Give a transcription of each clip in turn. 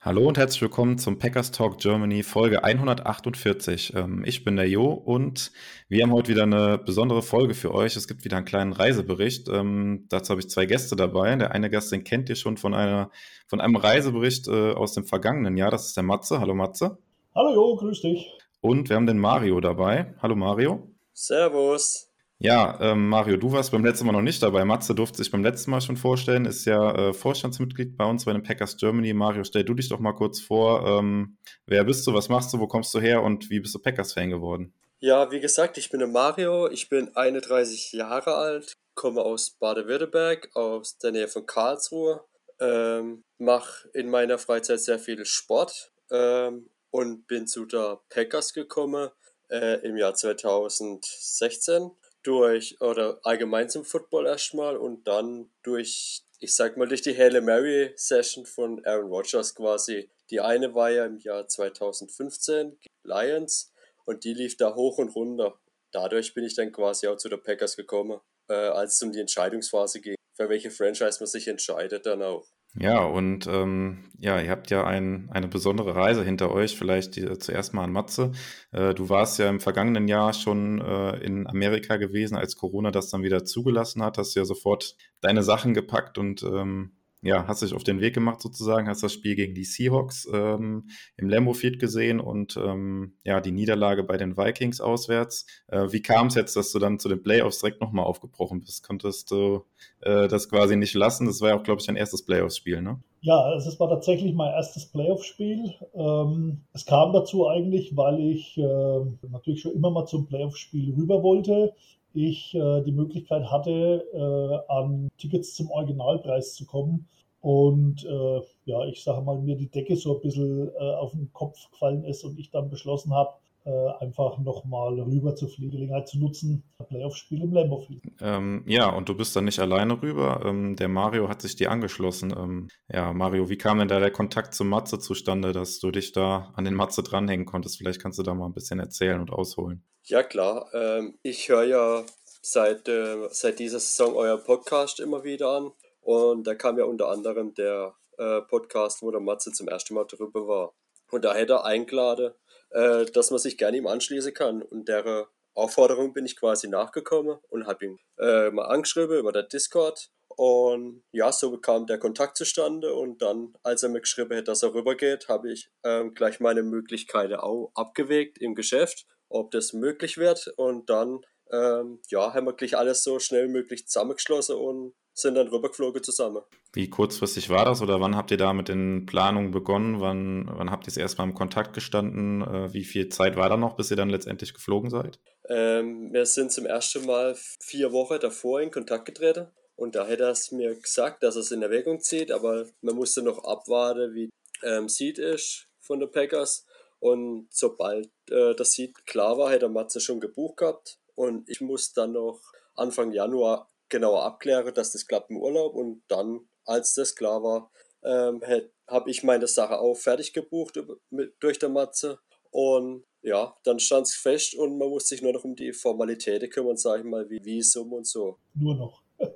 Hallo und herzlich willkommen zum Packers Talk Germany Folge 148. Ähm, ich bin der Jo und wir haben heute wieder eine besondere Folge für euch. Es gibt wieder einen kleinen Reisebericht. Ähm, dazu habe ich zwei Gäste dabei. Der eine Gast, den kennt ihr schon von, einer, von einem Reisebericht äh, aus dem vergangenen Jahr. Das ist der Matze. Hallo Matze. Hallo Jo, grüß dich. Und wir haben den Mario dabei. Hallo Mario. Servus. Ja, ähm, Mario, du warst beim letzten Mal noch nicht dabei. Matze durfte sich beim letzten Mal schon vorstellen, ist ja äh, Vorstandsmitglied bei uns bei den Packers Germany. Mario, stell du dich doch mal kurz vor. Ähm, wer bist du, was machst du, wo kommst du her und wie bist du Packers-Fan geworden? Ja, wie gesagt, ich bin der Mario, ich bin 31 Jahre alt, komme aus Baden-Württemberg, aus der Nähe von Karlsruhe, ähm, mache in meiner Freizeit sehr viel Sport ähm, und bin zu der Packers gekommen äh, im Jahr 2016 durch, oder allgemein zum Football erstmal und dann durch, ich sag mal, durch die Halle Mary Session von Aaron Rodgers quasi. Die eine war ja im Jahr 2015, Lions, und die lief da hoch und runter. Dadurch bin ich dann quasi auch zu der Packers gekommen, äh, als es um die Entscheidungsphase ging, für welche Franchise man sich entscheidet dann auch. Ja, und ähm, ja, ihr habt ja ein, eine besondere Reise hinter euch. Vielleicht die, zuerst mal an Matze. Äh, du warst ja im vergangenen Jahr schon äh, in Amerika gewesen, als Corona das dann wieder zugelassen hat. Hast ja sofort deine Sachen gepackt und ähm, ja, hast dich auf den Weg gemacht sozusagen, hast das Spiel gegen die Seahawks ähm, im Lambeau Field gesehen und ähm, ja, die Niederlage bei den Vikings auswärts. Äh, wie kam es jetzt, dass du dann zu den Playoffs direkt nochmal aufgebrochen bist? Konntest du äh, das quasi nicht lassen? Das war ja auch, glaube ich, dein erstes Playoffs-Spiel, ne? Ja, es war tatsächlich mein erstes Playoff-Spiel. Ähm, es kam dazu eigentlich, weil ich äh, natürlich schon immer mal zum Playoff-Spiel rüber wollte ich äh, die Möglichkeit hatte, äh, an Tickets zum Originalpreis zu kommen. Und äh, ja, ich sage mal, mir die Decke so ein bisschen äh, auf den Kopf gefallen ist und ich dann beschlossen habe, äh, einfach nochmal rüber zu fliegen, Gelegenheit zu nutzen, Playoff-Spiel im Lambo fliegen. Ähm, ja, und du bist dann nicht alleine rüber. Ähm, der Mario hat sich dir angeschlossen. Ähm, ja, Mario, wie kam denn da der Kontakt zum Matze zustande, dass du dich da an den Matze dranhängen konntest? Vielleicht kannst du da mal ein bisschen erzählen und ausholen. Ja, klar. Ähm, ich höre ja seit, äh, seit dieser Saison euer Podcast immer wieder an. Und da kam ja unter anderem der äh, Podcast, wo der Matze zum ersten Mal drüber war. Und da hätte er eingeladen, äh, dass man sich gerne ihm anschließen kann. Und der Aufforderung bin ich quasi nachgekommen und habe ihn äh, mal angeschrieben über der Discord. Und ja, so bekam der Kontakt zustande. Und dann, als er mir geschrieben hat, dass er rübergeht, habe ich ähm, gleich meine Möglichkeiten auch abgewegt im Geschäft ob das möglich wird. Und dann ähm, ja, haben wir gleich alles so schnell wie möglich zusammengeschlossen und sind dann rübergeflogen zusammen. Wie kurzfristig war das oder wann habt ihr da mit den Planungen begonnen? Wann, wann habt ihr es erstmal im Kontakt gestanden? Äh, wie viel Zeit war da noch, bis ihr dann letztendlich geflogen seid? Ähm, wir sind zum ersten Mal vier Wochen davor in Kontakt getreten und da hätte er es mir gesagt, dass er es in Erwägung zieht, aber man musste noch abwarten, wie ähm, Seed ist von den Packers und sobald äh, das Seed klar war, hätte Matze schon gebucht gehabt. Und ich muss dann noch Anfang Januar genauer abklären, dass das klappt im Urlaub. Und dann, als das klar war, ähm, habe ich meine Sache auch fertig gebucht mit, durch der Matze. Und ja, dann stand es fest und man muss sich nur noch um die Formalitäten kümmern, sage ich mal, wie Visum und so. Nur noch.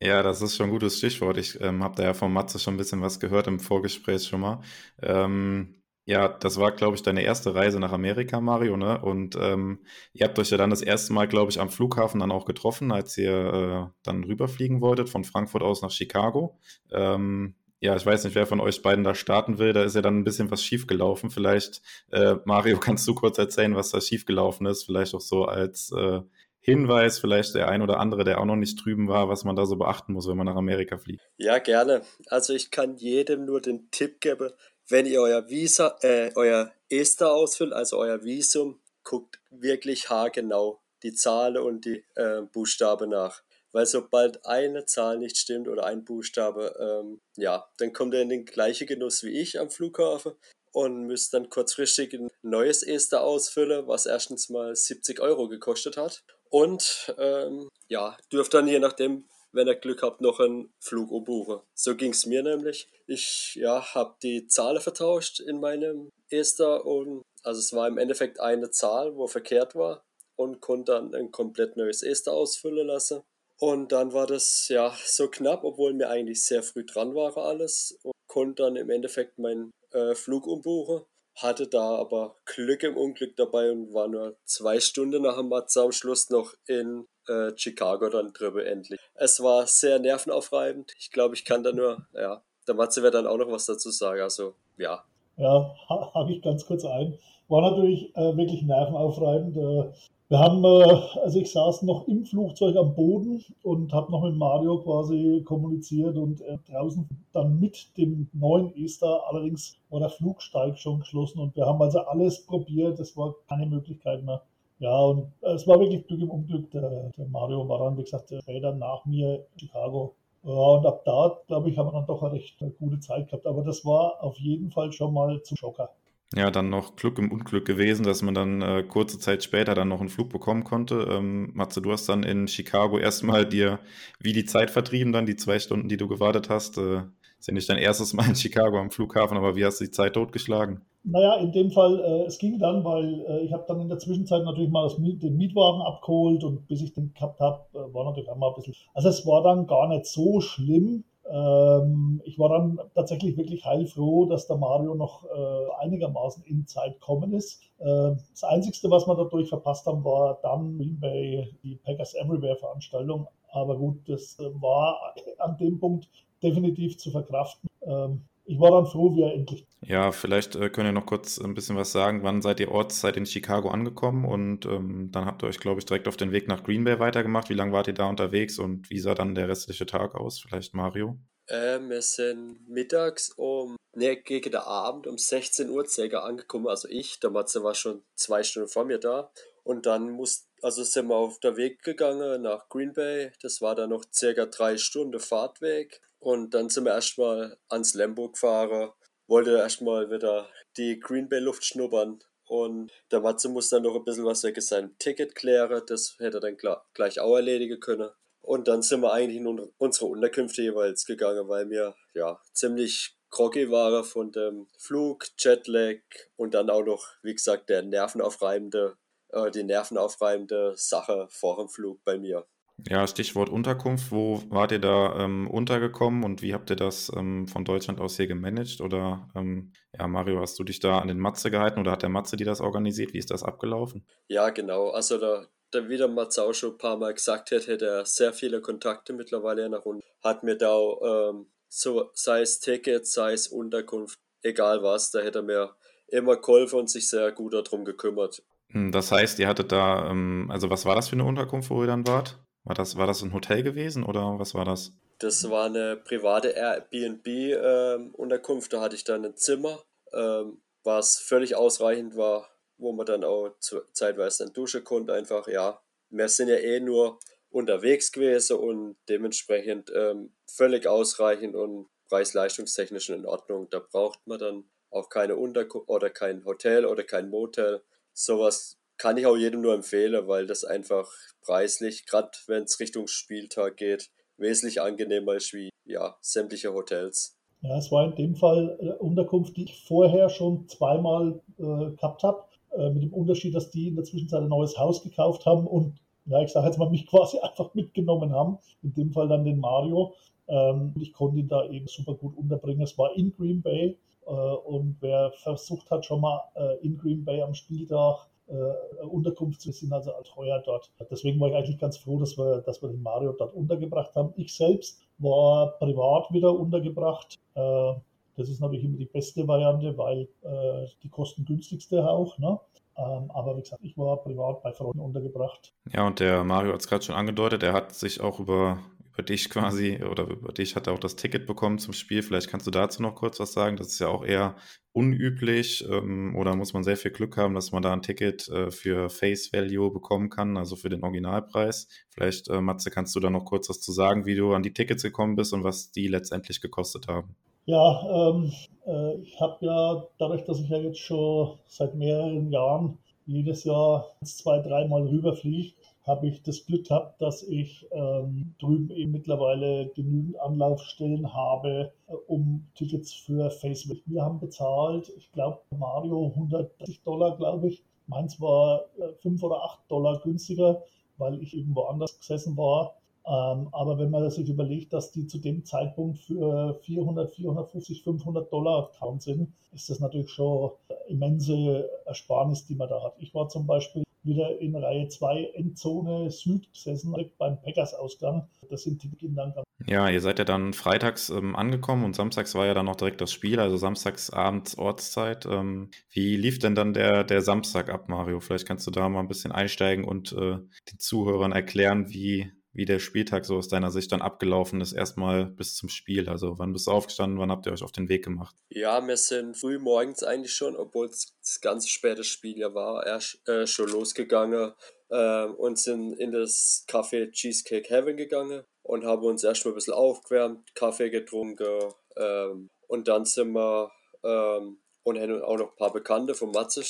Ja, das ist schon ein gutes Stichwort. Ich ähm, habe da ja von Matze schon ein bisschen was gehört im Vorgespräch schon mal. Ähm, ja, das war, glaube ich, deine erste Reise nach Amerika, Mario, ne? Und ähm, ihr habt euch ja dann das erste Mal, glaube ich, am Flughafen dann auch getroffen, als ihr äh, dann rüberfliegen wolltet, von Frankfurt aus nach Chicago. Ähm, ja, ich weiß nicht, wer von euch beiden da starten will. Da ist ja dann ein bisschen was schiefgelaufen. Vielleicht, äh, Mario, kannst du kurz erzählen, was da schiefgelaufen ist? Vielleicht auch so als äh, Hinweis, vielleicht der ein oder andere, der auch noch nicht drüben war, was man da so beachten muss, wenn man nach Amerika fliegt. Ja, gerne. Also ich kann jedem nur den Tipp geben, wenn ihr euer Visa, äh, euer ESTA ausfüllt, also euer Visum, guckt wirklich haargenau die Zahlen und die äh, Buchstaben nach. Weil sobald eine Zahl nicht stimmt oder ein Buchstabe, ähm, ja, dann kommt er in den gleichen Genuss wie ich am Flughafen. und müsste dann kurzfristig ein neues Ester ausfüllen, was erstens mal 70 Euro gekostet hat. Und ähm, ja, dürft dann je nachdem, wenn ihr Glück habt, noch einen Flug umbuchen. So ging es mir nämlich. Ich ja, habe die Zahlen vertauscht in meinem Ester und also es war im Endeffekt eine Zahl, wo verkehrt war und konnte dann ein komplett neues Ester ausfüllen lassen. Und dann war das ja so knapp, obwohl mir eigentlich sehr früh dran war alles und konnte dann im Endeffekt meinen äh, Flug umbuchen. Hatte da aber Glück im Unglück dabei und war nur zwei Stunden nach dem Matze am Schluss noch in äh, Chicago dann drüber endlich. Es war sehr nervenaufreibend. Ich glaube, ich kann da nur, ja, der Matze wird dann auch noch was dazu sagen. Also, ja. Ja, habe ich ganz kurz ein. War natürlich äh, wirklich nervenaufreibend. Äh, wir haben, äh, also ich saß noch im Flugzeug am Boden und habe noch mit Mario quasi kommuniziert und äh, draußen dann mit dem neuen Ester. Allerdings war der Flugsteig schon geschlossen und wir haben also alles probiert. Es war keine Möglichkeit mehr. Ja, und es war wirklich Glück im Unglück. Der, der Mario war dann, wie gesagt, später nach mir in Chicago. Ja, und ab da, glaube ich, haben wir dann doch eine recht gute Zeit gehabt. Aber das war auf jeden Fall schon mal zu Schocker. Ja, dann noch Glück im Unglück gewesen, dass man dann äh, kurze Zeit später dann noch einen Flug bekommen konnte. Ähm, Matze, du hast dann in Chicago erstmal dir wie die Zeit vertrieben, dann die zwei Stunden, die du gewartet hast. Äh, ist ja nicht dein erstes Mal in Chicago am Flughafen, aber wie hast du die Zeit totgeschlagen? Naja, in dem Fall, äh, es ging dann, weil äh, ich habe dann in der Zwischenzeit natürlich mal das, den Mietwagen abgeholt und bis ich den gehabt habe, äh, war natürlich auch mal ein bisschen. Also es war dann gar nicht so schlimm. Ähm, ich war dann tatsächlich wirklich heilfroh, dass der Mario noch äh, einigermaßen in Zeit kommen ist. Äh, das Einzige, was wir dadurch verpasst haben, war dann Green Bay, die Packers Everywhere Veranstaltung. Aber gut, das äh, war an dem Punkt definitiv zu verkraften. Ähm, ich war dann froh, wie er endlich. Ja, vielleicht äh, könnt ihr noch kurz ein bisschen was sagen. Wann seid ihr Ortszeit in Chicago angekommen? Und ähm, dann habt ihr euch, glaube ich, direkt auf den Weg nach Green Bay weitergemacht. Wie lange wart ihr da unterwegs und wie sah dann der restliche Tag aus? Vielleicht Mario? Äh, wir sind mittags um, ne, gegen der Abend um 16 Uhr circa angekommen. Also ich, der Matze war schon zwei Stunden vor mir da. Und dann muss, also sind wir auf der Weg gegangen nach Green Bay. Das war dann noch circa drei Stunden Fahrtweg. Und dann sind wir erstmal ans Lambo gefahren, wollte erstmal wieder die Green Bay Luft schnuppern. Und der Matze muss dann noch ein bisschen was wegen seinem Ticket klären, das hätte er dann gleich auch erledigen können. Und dann sind wir eigentlich in unsere Unterkünfte jeweils gegangen, weil wir ja ziemlich groggy waren von dem Flug, Jetlag und dann auch noch, wie gesagt, der nervenaufreibende, äh, die nervenaufreibende Sache vor dem Flug bei mir. Ja, Stichwort Unterkunft. Wo wart ihr da ähm, untergekommen und wie habt ihr das ähm, von Deutschland aus hier gemanagt? Oder ähm, ja, Mario, hast du dich da an den Matze gehalten oder hat der Matze dir das organisiert? Wie ist das abgelaufen? Ja, genau. Also da, da wie der Matze auch schon ein paar Mal gesagt hat, hat er sehr viele Kontakte mittlerweile nach unten. Hat mir da ähm, so, sei es Ticket, sei es Unterkunft, egal was, da hätte er mir immer geholfen und sich sehr gut darum gekümmert. Hm, das heißt, ihr hattet da, ähm, also was war das für eine Unterkunft, wo ihr dann wart? War das, war das ein Hotel gewesen oder was war das? Das war eine private Airbnb-Unterkunft. Ähm, da hatte ich dann ein Zimmer, ähm, was völlig ausreichend war, wo man dann auch zeitweise dann duschen konnte. Einfach, ja, wir sind ja eh nur unterwegs gewesen und dementsprechend ähm, völlig ausreichend und preis-leistungstechnisch in Ordnung. Da braucht man dann auch keine Unterkunft oder kein Hotel oder kein Motel. Sowas kann ich auch jedem nur empfehlen, weil das einfach preislich, gerade wenn es Richtung Spieltag geht, wesentlich angenehmer ist wie ja, sämtliche Hotels. Ja, es war in dem Fall eine Unterkunft, die ich vorher schon zweimal äh, gehabt habe, äh, mit dem Unterschied, dass die in der Zwischenzeit ein neues Haus gekauft haben und, ja, ich sage jetzt mal, mich quasi einfach mitgenommen haben, in dem Fall dann den Mario. Ähm, ich konnte ihn da eben super gut unterbringen. Es war in Green Bay äh, und wer versucht hat, schon mal äh, in Green Bay am Spieltag äh, Unterkunft zu sind, also als Heuer dort. Deswegen war ich eigentlich ganz froh, dass wir, dass wir den Mario dort untergebracht haben. Ich selbst war privat wieder untergebracht. Äh, das ist natürlich immer die beste Variante, weil äh, die kostengünstigste auch. Ne? Ähm, aber wie gesagt, ich war privat bei Freunden untergebracht. Ja, und der Mario hat es gerade schon angedeutet, er hat sich auch über über dich quasi oder über dich hat er auch das Ticket bekommen zum Spiel. Vielleicht kannst du dazu noch kurz was sagen. Das ist ja auch eher unüblich ähm, oder muss man sehr viel Glück haben, dass man da ein Ticket äh, für Face Value bekommen kann, also für den Originalpreis. Vielleicht, äh, Matze, kannst du da noch kurz was zu sagen, wie du an die Tickets gekommen bist und was die letztendlich gekostet haben. Ja, ähm, äh, ich habe ja dadurch, dass ich ja jetzt schon seit mehreren Jahren jedes Jahr zwei, dreimal rüberfliege, habe ich das Glück gehabt, dass ich ähm, drüben eben mittlerweile genügend Anlaufstellen habe, äh, um Tickets für Facebook. Wir haben bezahlt, ich glaube, Mario 130 Dollar, glaube ich. Meins war äh, 5 oder 8 Dollar günstiger, weil ich eben woanders gesessen war. Ähm, aber wenn man sich überlegt, dass die zu dem Zeitpunkt für 400, 450, 500 Dollar Account sind, ist das natürlich schon immense Ersparnis, die man da hat. Ich war zum Beispiel wieder in Reihe 2 Endzone Süd gesessen, beim Packers-Ausgang. Das sind die Kinder. Ja, ihr seid ja dann freitags ähm, angekommen und samstags war ja dann noch direkt das Spiel, also samstags abends Ortszeit. Ähm, wie lief denn dann der, der Samstag ab, Mario? Vielleicht kannst du da mal ein bisschen einsteigen und äh, den Zuhörern erklären, wie, wie der Spieltag so aus deiner Sicht dann abgelaufen ist, erstmal bis zum Spiel. Also wann bist du aufgestanden, wann habt ihr euch auf den Weg gemacht? Ja, wir sind früh morgens eigentlich schon, obwohl es das ganze späte Spiel ja war, erst äh, schon losgegangen äh, und sind in das Café Cheesecake Heaven gegangen und haben uns erstmal ein bisschen aufgewärmt, Kaffee getrunken ähm, und dann sind wir ähm, und haben auch noch ein paar Bekannte von Matze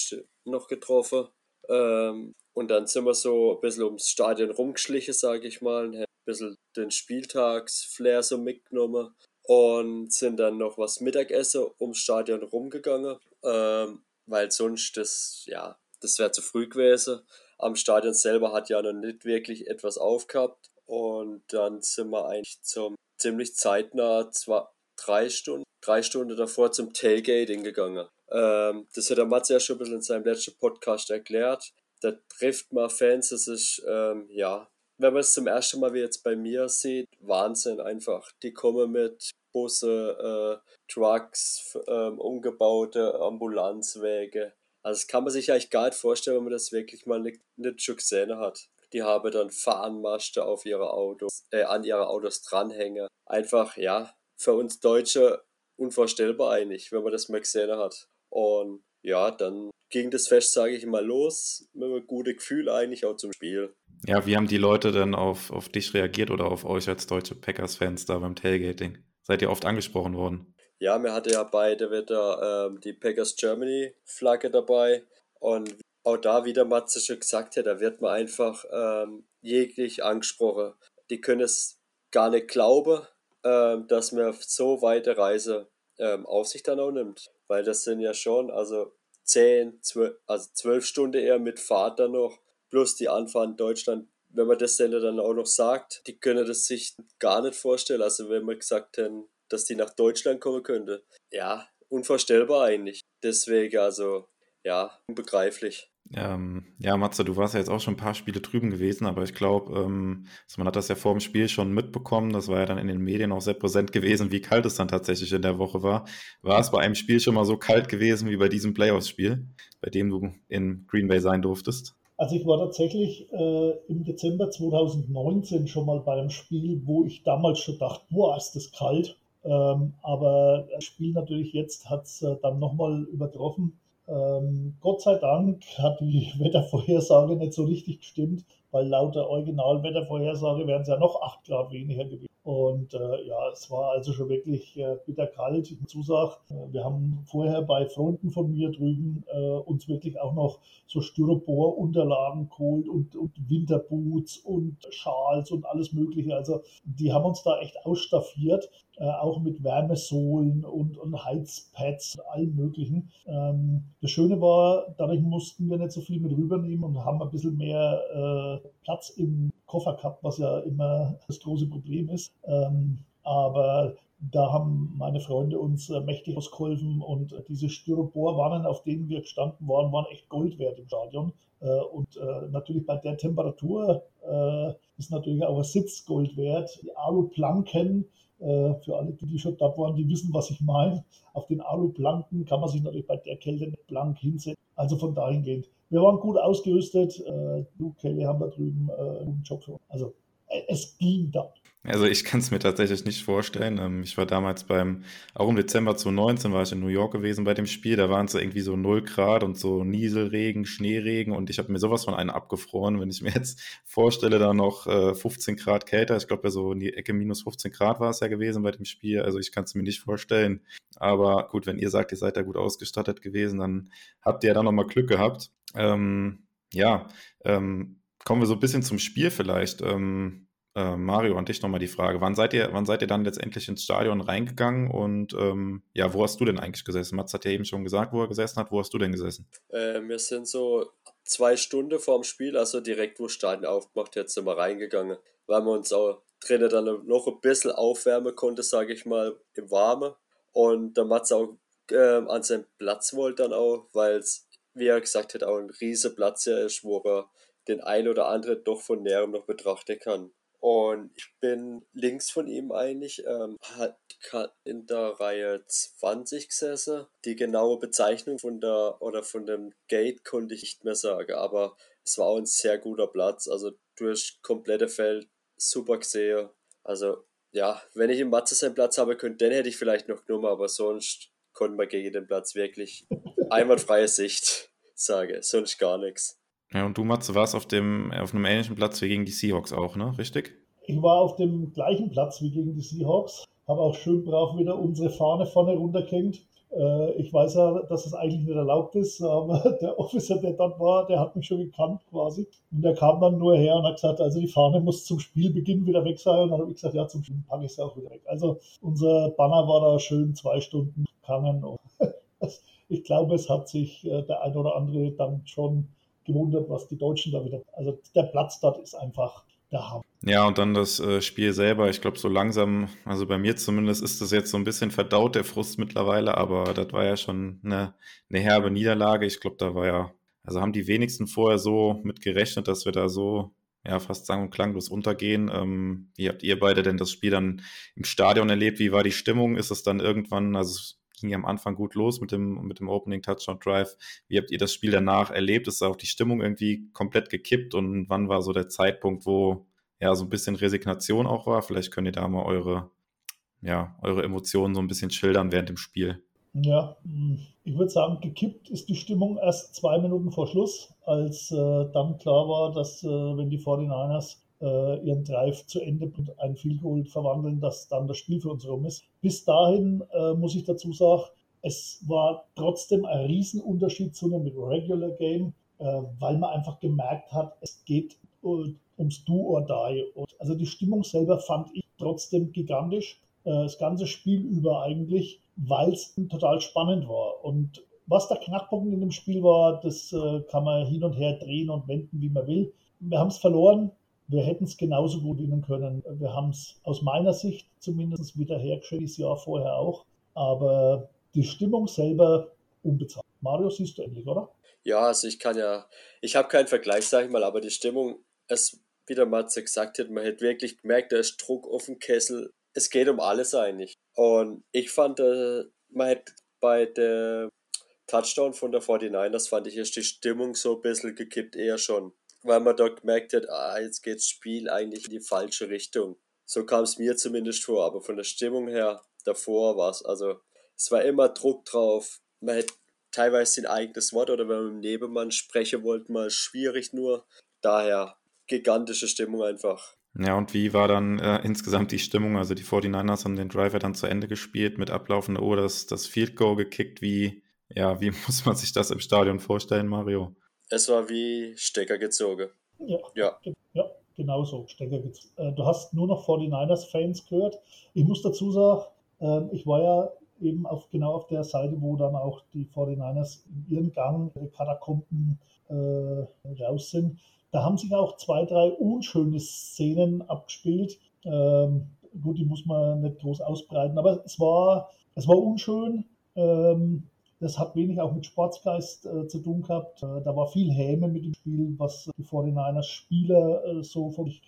noch getroffen. Ähm, und dann sind wir so ein bisschen ums Stadion rumgeschlichen, sage ich mal, und haben ein bisschen den Spieltagsflair so mitgenommen und sind dann noch was Mittagessen ums Stadion rumgegangen, ähm, weil sonst das, ja, das wäre zu früh gewesen. Am Stadion selber hat ja noch nicht wirklich etwas aufgehabt und dann sind wir eigentlich zum ziemlich zeitnah, zwar drei Stunden, drei Stunden davor zum Tailgating gegangen. Ähm, das hat der Matze ja schon ein bisschen in seinem letzten Podcast erklärt da trifft man Fans, das ist, ähm, ja, wenn man es zum ersten Mal wie jetzt bei mir sieht, Wahnsinn einfach. Die kommen mit Busse, äh, Trucks, ähm, umgebaute Ambulanzwege. Also das kann man sich eigentlich gar nicht vorstellen, wenn man das wirklich mal nicht, nicht schon gesehen hat. Die haben dann Fahnenmaste auf ihre Autos, äh, an ihre Autos dranhängen. Einfach, ja, für uns Deutsche unvorstellbar eigentlich, wenn man das mal gesehen hat. Und ja, dann ging das Fest, sage ich mal, los mit einem guten Gefühl eigentlich auch zum Spiel. Ja, wie haben die Leute denn auf, auf dich reagiert oder auf euch als deutsche Packers-Fans da beim Tailgating? Seid ihr oft angesprochen worden? Ja, wir hatten ja beide wieder ähm, die Packers Germany Flagge dabei und auch da, wie der Matze schon gesagt hat, da wird man einfach ähm, jeglich angesprochen. Die können es gar nicht glauben, ähm, dass man so weite Reise ähm, auf sich dann auch nimmt. Weil das sind ja schon, also 10, 12, also 12 Stunden eher mit Fahrt dann noch, plus die Anfahrt in Deutschland. Wenn man das dann auch noch sagt, die können das sich gar nicht vorstellen. Also wenn man gesagt hätten, dass die nach Deutschland kommen könnte, ja, unvorstellbar eigentlich. Deswegen also, ja, unbegreiflich. Ähm, ja, Matze, du warst ja jetzt auch schon ein paar Spiele drüben gewesen, aber ich glaube, ähm, also man hat das ja vor dem Spiel schon mitbekommen. Das war ja dann in den Medien auch sehr präsent gewesen, wie kalt es dann tatsächlich in der Woche war. War es bei einem Spiel schon mal so kalt gewesen wie bei diesem Playoffs-Spiel, bei dem du in Green Bay sein durftest? Also ich war tatsächlich äh, im Dezember 2019 schon mal bei einem Spiel, wo ich damals schon dachte, boah, ist das kalt. Ähm, aber das Spiel natürlich jetzt hat es äh, dann nochmal übertroffen. Ähm, Gott sei Dank hat die Wettervorhersage nicht so richtig gestimmt, weil laut der Originalwettervorhersage wären es ja noch 8 Grad weniger gewesen. Und äh, ja, es war also schon wirklich äh, bitterkalt. Ich zusage, äh, wir haben vorher bei Freunden von mir drüben äh, uns wirklich auch noch so Styropor-Unterlagen geholt und, und Winterboots und Schals und alles Mögliche. Also die haben uns da echt ausstaffiert, auch mit Wärmesohlen und, und Heizpads und allem Möglichen. Ähm, das Schöne war, dadurch mussten wir nicht so viel mit rübernehmen und haben ein bisschen mehr äh, Platz im Koffer gehabt, was ja immer das große Problem ist. Ähm, aber da haben meine Freunde uns äh, mächtig ausgeholfen und äh, diese Styroporwannen, auf denen wir gestanden waren, waren echt Gold wert im Stadion. Äh, und äh, natürlich bei der Temperatur äh, ist natürlich auch ein Sitz Gold wert. Die Aluplanken, äh, für alle, die schon da waren, die wissen, was ich meine. Auf den Aluplanken kann man sich natürlich bei der Kälte nicht blank hinsetzen. Also von dahingehend wir waren gut ausgerüstet. Äh, Luke Kelly haben da drüben äh, einen Job für uns. Also äh, es ging da. Also ich kann es mir tatsächlich nicht vorstellen. Ähm, ich war damals beim, auch im Dezember 2019 war ich in New York gewesen bei dem Spiel. Da waren es irgendwie so 0 Grad und so Nieselregen, Schneeregen und ich habe mir sowas von einem abgefroren. Wenn ich mir jetzt vorstelle, da noch 15 äh, Grad kälter, ich glaube ja so in die Ecke minus 15 Grad war es ja gewesen bei dem Spiel. Also ich kann es mir nicht vorstellen. Aber gut, wenn ihr sagt, ihr seid da gut ausgestattet gewesen, dann habt ihr ja da nochmal Glück gehabt. Ähm, ja, ähm, kommen wir so ein bisschen zum Spiel vielleicht. Ähm, äh, Mario, an dich nochmal die Frage. Wann seid ihr, wann seid ihr dann letztendlich ins Stadion reingegangen und ähm, ja, wo hast du denn eigentlich gesessen? Mats hat ja eben schon gesagt, wo er gesessen hat. Wo hast du denn gesessen? Äh, wir sind so zwei Stunden vorm Spiel, also direkt, wo Stadion aufgemacht hat, sind wir reingegangen, weil wir uns auch drinnen dann noch ein bisschen aufwärmen konnte, sage ich mal, im Warmen. Und der Mats auch äh, an seinen Platz wollte dann auch, weil es, wie er gesagt hat, auch ein riesiger Platz hier ist, wo er den ein oder anderen doch von näherem noch betrachten kann. Und ich bin links von ihm eigentlich, ähm, hat in der Reihe 20 gesessen. Die genaue Bezeichnung von der oder von dem Gate konnte ich nicht mehr sagen, aber es war auch ein sehr guter Platz. Also durch komplette Feld super gesehen. Also ja, wenn ich im Matze seinen Platz habe könnte, dann hätte ich vielleicht noch genommen, aber sonst konnte man gegen den Platz wirklich einwandfreie Sicht sagen, sonst gar nichts. Ja, und du, Matze, warst auf, dem, auf einem ähnlichen Platz wie gegen die Seahawks auch, ne? Richtig? Ich war auf dem gleichen Platz wie gegen die Seahawks, habe auch schön brav wieder unsere Fahne vorne runtergehängt. Äh, ich weiß ja, dass es eigentlich nicht erlaubt ist, aber der Officer, der dort war, der hat mich schon gekannt quasi. Und der kam dann nur her und hat gesagt, also die Fahne muss zum Spielbeginn wieder weg sein. Und dann habe ich gesagt, ja, zum Spiel packe ich sie auch wieder weg. Also unser Banner war da schön zwei Stunden gegangen. ich glaube, es hat sich äh, der ein oder andere dann schon gewundert, was die Deutschen da wieder. Also der Platz dort ist einfach der Hammer. Ja, und dann das äh, Spiel selber. Ich glaube, so langsam, also bei mir zumindest ist das jetzt so ein bisschen verdaut, der Frust mittlerweile, aber das war ja schon eine, eine herbe Niederlage. Ich glaube, da war ja, also haben die wenigsten vorher so mit gerechnet, dass wir da so ja, fast sang- und klanglos untergehen. Ähm, wie habt ihr beide denn das Spiel dann im Stadion erlebt? Wie war die Stimmung? Ist es dann irgendwann, also ging ja am Anfang gut los mit dem, mit dem Opening Touchdown Drive. Wie habt ihr das Spiel danach erlebt? Ist auch die Stimmung irgendwie komplett gekippt und wann war so der Zeitpunkt, wo ja so ein bisschen Resignation auch war? Vielleicht könnt ihr da mal eure, ja, eure Emotionen so ein bisschen schildern während dem Spiel. Ja, ich würde sagen, gekippt ist die Stimmung erst zwei Minuten vor Schluss, als äh, dann klar war, dass äh, wenn die 49ers äh, ihren Drive zu Ende und ein Field Goal verwandeln, dass dann das Spiel für uns rum ist. Bis dahin äh, muss ich dazu sagen, es war trotzdem ein Riesenunterschied zu einem Regular Game, äh, weil man einfach gemerkt hat, es geht äh, ums Do or Die. Und also die Stimmung selber fand ich trotzdem gigantisch, äh, das ganze Spiel über eigentlich, weil es total spannend war. Und was der Knackpunkt in dem Spiel war, das äh, kann man hin und her drehen und wenden, wie man will. Wir haben es verloren, wir hätten es genauso gut gewinnen können. Wir haben es aus meiner Sicht zumindest wieder hergestellt, das Jahr vorher auch. Aber die Stimmung selber unbezahlt. Mario, siehst du endlich, oder? Ja, also ich kann ja, ich habe keinen Vergleich, sage ich mal, aber die Stimmung, es, wie der Matze gesagt hat, man hätte wirklich gemerkt, da ist Druck auf dem Kessel. Es geht um alles eigentlich. Und ich fand, äh, man hätte bei der Touchdown von der 49ers, fand ich, ist die Stimmung so ein bisschen gekippt, eher schon weil man da gemerkt hat, ah, jetzt geht das Spiel eigentlich in die falsche Richtung. So kam es mir zumindest vor, aber von der Stimmung her davor war es, also es war immer Druck drauf. Man hätte teilweise sein eigenes Wort oder wenn man mit dem Nebenmann sprechen wollte, mal schwierig nur. Daher gigantische Stimmung einfach. Ja, und wie war dann äh, insgesamt die Stimmung? Also die 49ers haben den Driver dann zu Ende gespielt, mit ablaufender Uhr das, das Field Goal gekickt. Wie, ja, wie muss man sich das im Stadion vorstellen, Mario? Es war wie Stecker gezogen. Ja, ja. ja genau so, Stecker gezogen. Äh, du hast nur noch 49ers-Fans gehört. Ich muss dazu sagen, ähm, ich war ja eben auf, genau auf der Seite, wo dann auch die 49ers in ihren Gang, ihre Katakomben äh, raus sind. Da haben sich auch zwei, drei unschöne Szenen abgespielt. Ähm, gut, die muss man nicht groß ausbreiten, aber es war, es war unschön. Ähm, das hat wenig auch mit Sportsgeist äh, zu tun gehabt. Äh, da war viel Häme mit dem Spiel, was die 49ers Spieler äh, so von sich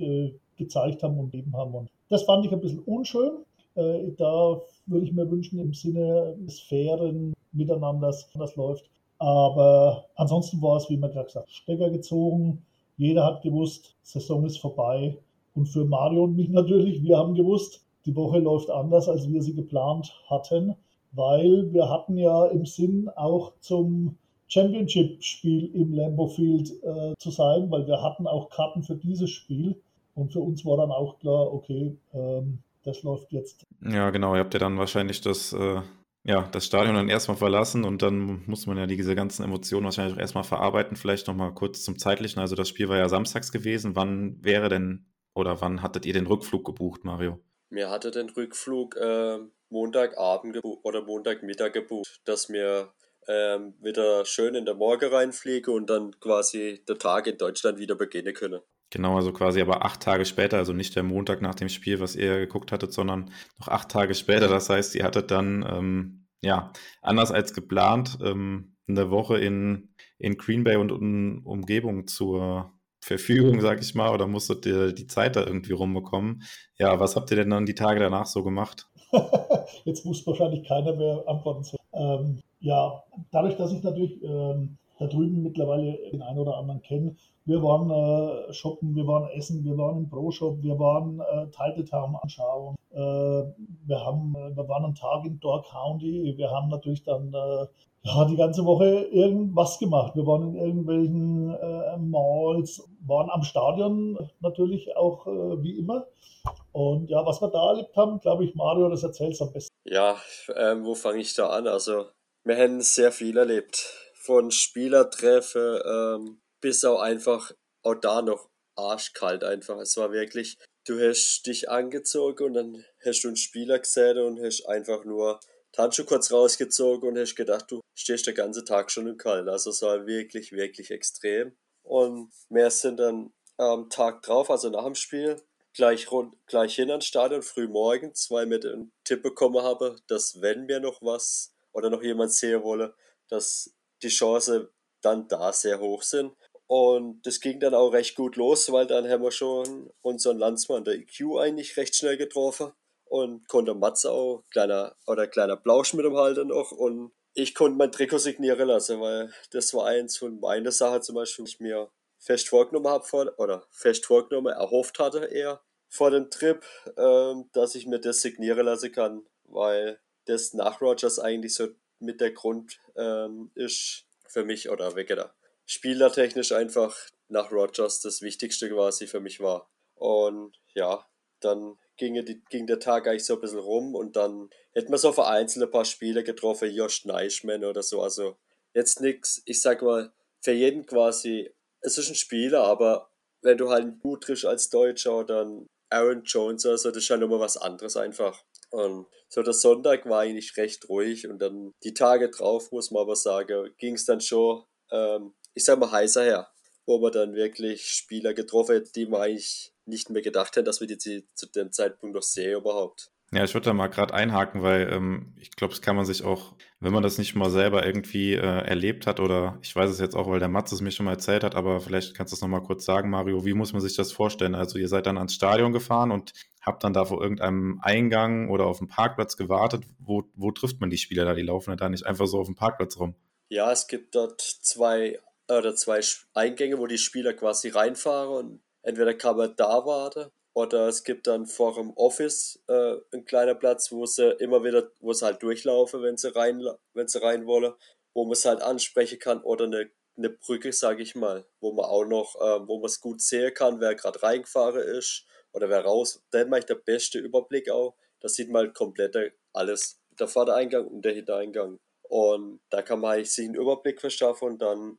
gezeigt haben und eben haben. Und das fand ich ein bisschen unschön. Äh, da würde ich mir wünschen, im Sinne des fairen Miteinanders, das läuft. Aber ansonsten war es, wie man gerade gesagt hat, Stecker gezogen. Jeder hat gewusst, Saison ist vorbei. Und für Mario und mich natürlich, wir haben gewusst, die Woche läuft anders, als wir sie geplant hatten, weil wir hatten ja im Sinn auch zum Championship-Spiel im Lambeau Field äh, zu sein, weil wir hatten auch Karten für dieses Spiel. Und für uns war dann auch klar, okay, ähm, das läuft jetzt. Ja, genau. Ihr habt ja dann wahrscheinlich das, äh, ja, das Stadion dann erstmal verlassen und dann muss man ja diese ganzen Emotionen wahrscheinlich auch erstmal verarbeiten. Vielleicht nochmal kurz zum zeitlichen. Also das Spiel war ja samstags gewesen. Wann wäre denn oder wann hattet ihr den Rückflug gebucht, Mario? Mir hatte den Rückflug äh, Montagabend oder Montagmittag gebucht, dass mir ähm, wieder schön in der Morgen reinfliege und dann quasi der Tag in Deutschland wieder beginnen können. Genau, also quasi aber acht Tage später, also nicht der Montag nach dem Spiel, was ihr geguckt hattet, sondern noch acht Tage später. Das heißt, ihr hattet dann, ähm, ja, anders als geplant, ähm, eine Woche in, in Green Bay und um, Umgebung zur Verfügung, sag ich mal, oder musstet ihr die Zeit da irgendwie rumbekommen? Ja, was habt ihr denn dann die Tage danach so gemacht? Jetzt muss wahrscheinlich keiner mehr antworten. Ähm, ja, dadurch, dass ich natürlich ähm, da drüben mittlerweile den einen oder anderen kenne, wir waren äh, shoppen, wir waren essen, wir waren im Pro-Shop, wir waren äh, Title Town anschauen. Äh, wir, haben, äh, wir waren einen Tag in Door County. Wir haben natürlich dann äh, ja, die ganze Woche irgendwas gemacht. Wir waren in irgendwelchen äh, Malls, waren am Stadion natürlich auch äh, wie immer. Und ja, was wir da erlebt haben, glaube ich, Mario, das erzählst am besten. Ja, ähm, wo fange ich da an? Also, wir haben sehr viel erlebt. Von Spielertreffen ähm, bis auch einfach, auch da noch arschkalt einfach. Es war wirklich, du hast dich angezogen und dann hast du einen Spieler gesehen und hast einfach nur Handschuh kurz rausgezogen und hast gedacht, du stehst den ganzen Tag schon im Kalt. Also es war wirklich, wirklich extrem. Und wir sind dann am Tag drauf, also nach dem Spiel, gleich, rund, gleich hin ans Stadion, früh morgens, weil mir den Tipp bekommen habe, dass wenn mir noch was oder noch jemand sehen wolle, dass die Chance dann da sehr hoch sind. Und das ging dann auch recht gut los, weil dann haben wir schon unseren Landsmann, der EQ, eigentlich recht schnell getroffen und konnte Mats auch, kleiner, oder kleiner Plausch mit dem halten noch und ich konnte mein Trikot signieren lassen, weil das war eins von meiner Sache zum Beispiel, ich mir fest vorgenommen habe, oder fest vorgenommen, erhofft hatte eher vor dem Trip, ähm, dass ich mir das signieren lassen kann, weil das nach Rogers eigentlich so mit der Grund ähm, ist für mich oder wegen der spielertechnisch einfach nach Rogers das Wichtigste quasi für mich war. Und ja, dann ging, die, ging der Tag eigentlich so ein bisschen rum und dann hätten wir so vereinzelt ein paar Spiele getroffen, Josh Neischmann oder so. Also jetzt nichts, ich sag mal, für jeden quasi, es ist ein Spieler, aber wenn du halt gut triffst als Deutscher oder Aaron Jones oder so, das ist ja nochmal was anderes einfach. Und so der Sonntag war eigentlich recht ruhig und dann die Tage drauf, muss man aber sagen, ging es dann schon ähm, ich sag mal, heißer her, wo man dann wirklich Spieler getroffen hat, die man eigentlich nicht mehr gedacht hätte, dass wir die zu dem Zeitpunkt noch sehen überhaupt. Ja, ich würde da mal gerade einhaken, weil ähm, ich glaube, das kann man sich auch, wenn man das nicht mal selber irgendwie äh, erlebt hat oder ich weiß es jetzt auch, weil der Matz es mir schon mal erzählt hat, aber vielleicht kannst du es nochmal kurz sagen, Mario, wie muss man sich das vorstellen? Also ihr seid dann ans Stadion gefahren und habt dann da vor irgendeinem Eingang oder auf dem Parkplatz gewartet. Wo, wo trifft man die Spieler da? Die laufen ja da nicht einfach so auf dem Parkplatz rum. Ja, es gibt dort zwei oder zwei Eingänge, wo die Spieler quasi reinfahren und entweder kann man da warten oder es gibt dann vor dem Office äh, einen kleinen Platz, wo sie immer wieder, wo sie halt durchlaufen, wenn sie rein, wenn sie rein wollen, wo man es halt ansprechen kann oder eine, eine Brücke, sage ich mal, wo man auch noch, äh, wo man es gut sehen kann, wer gerade reingefahren ist oder wer raus. Dann mache ich der beste Überblick auch. Da sieht man halt komplett alles. Der Vordereingang und der Hintereingang. Und da kann man sich einen Überblick verschaffen und dann